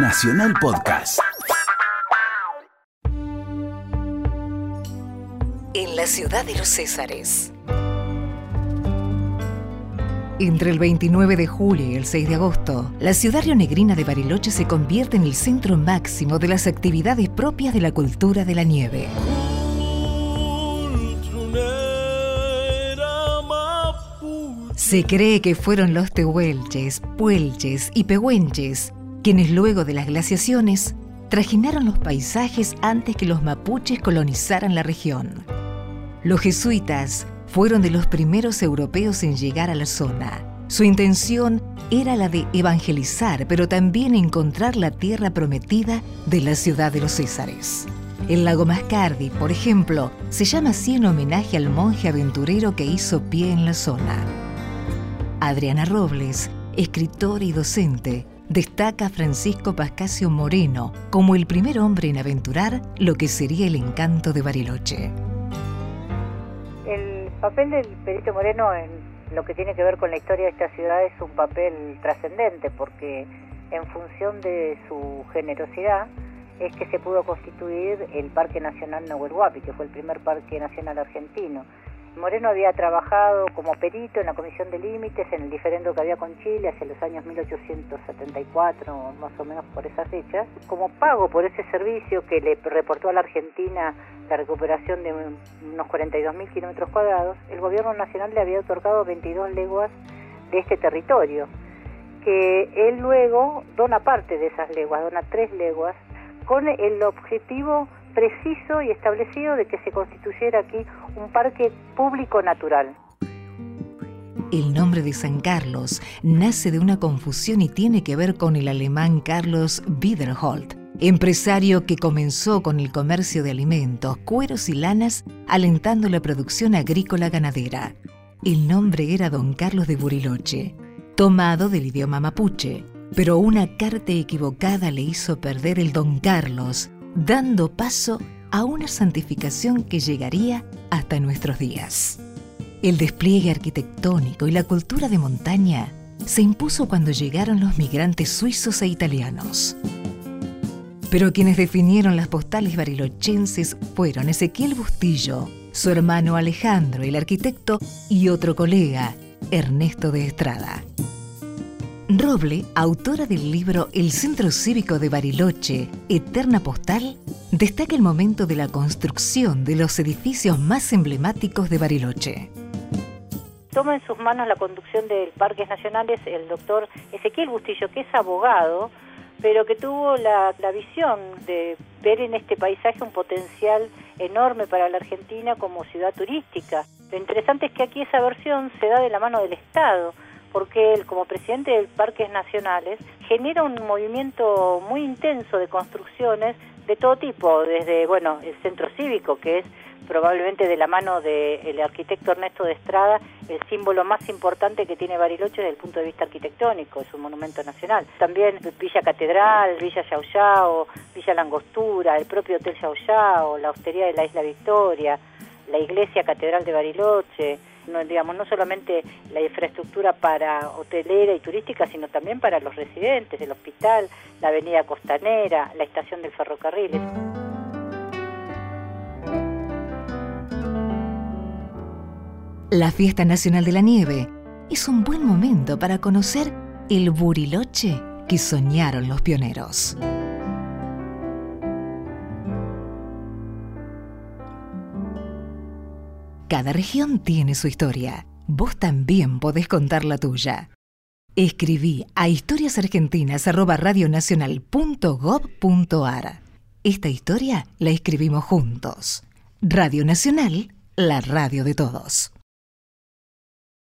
Nacional Podcast. En la ciudad de los Césares. Entre el 29 de julio y el 6 de agosto, la ciudad rionegrina de Bariloche se convierte en el centro máximo de las actividades propias de la cultura de la nieve. Se cree que fueron los tehuelches, puelches y pehuenches quienes luego de las glaciaciones trajinaron los paisajes antes que los mapuches colonizaran la región. Los jesuitas fueron de los primeros europeos en llegar a la zona. Su intención era la de evangelizar, pero también encontrar la tierra prometida de la ciudad de los Césares. El lago Mascardi, por ejemplo, se llama así en homenaje al monje aventurero que hizo pie en la zona. Adriana Robles, escritora y docente, destaca Francisco Pascasio Moreno como el primer hombre en aventurar lo que sería el encanto de Bariloche. El papel del Perito Moreno en lo que tiene que ver con la historia de esta ciudad es un papel trascendente porque en función de su generosidad es que se pudo constituir el Parque Nacional Nahuel Huapi, que fue el primer parque nacional argentino. Moreno había trabajado como perito en la Comisión de Límites en el diferendo que había con Chile hacia los años 1874, más o menos por esas fechas. Como pago por ese servicio que le reportó a la Argentina la recuperación de unos 42.000 kilómetros cuadrados, el gobierno nacional le había otorgado 22 leguas de este territorio, que él luego dona parte de esas leguas, dona tres leguas, con el objetivo preciso y establecido de que se constituyera aquí un parque público natural. El nombre de San Carlos nace de una confusión y tiene que ver con el alemán Carlos Wiederholt, empresario que comenzó con el comercio de alimentos, cueros y lanas, alentando la producción agrícola ganadera. El nombre era Don Carlos de Buriloche, tomado del idioma mapuche, pero una carta equivocada le hizo perder el Don Carlos, dando paso a una santificación que llegaría hasta nuestros días. El despliegue arquitectónico y la cultura de montaña se impuso cuando llegaron los migrantes suizos e italianos. Pero quienes definieron las postales barilochenses fueron Ezequiel Bustillo, su hermano Alejandro, el arquitecto, y otro colega, Ernesto de Estrada. Roble, autora del libro El Centro Cívico de Bariloche, Eterna Postal, destaca el momento de la construcción de los edificios más emblemáticos de Bariloche. Toma en sus manos la conducción del Parques Nacionales el doctor Ezequiel Bustillo, que es abogado, pero que tuvo la, la visión de ver en este paisaje un potencial enorme para la Argentina como ciudad turística. Lo interesante es que aquí esa versión se da de la mano del Estado porque él, como presidente de Parques Nacionales, genera un movimiento muy intenso de construcciones de todo tipo, desde, bueno, el centro cívico, que es probablemente de la mano del arquitecto Ernesto de Estrada, el símbolo más importante que tiene Bariloche desde el punto de vista arquitectónico, es un monumento nacional. También Villa Catedral, Villa Yao Villa Langostura, el propio Hotel Yao la hostería de la Isla Victoria, la iglesia Catedral de Bariloche, no, digamos, no solamente la infraestructura para hotelera y turística, sino también para los residentes, el hospital, la avenida costanera, la estación del ferrocarril. La Fiesta Nacional de la Nieve es un buen momento para conocer el buriloche que soñaron los pioneros. Cada región tiene su historia. Vos también podés contar la tuya. Escribí a historiasargentinas.radionacional.gov.ar. Esta historia la escribimos juntos. Radio Nacional, la radio de todos.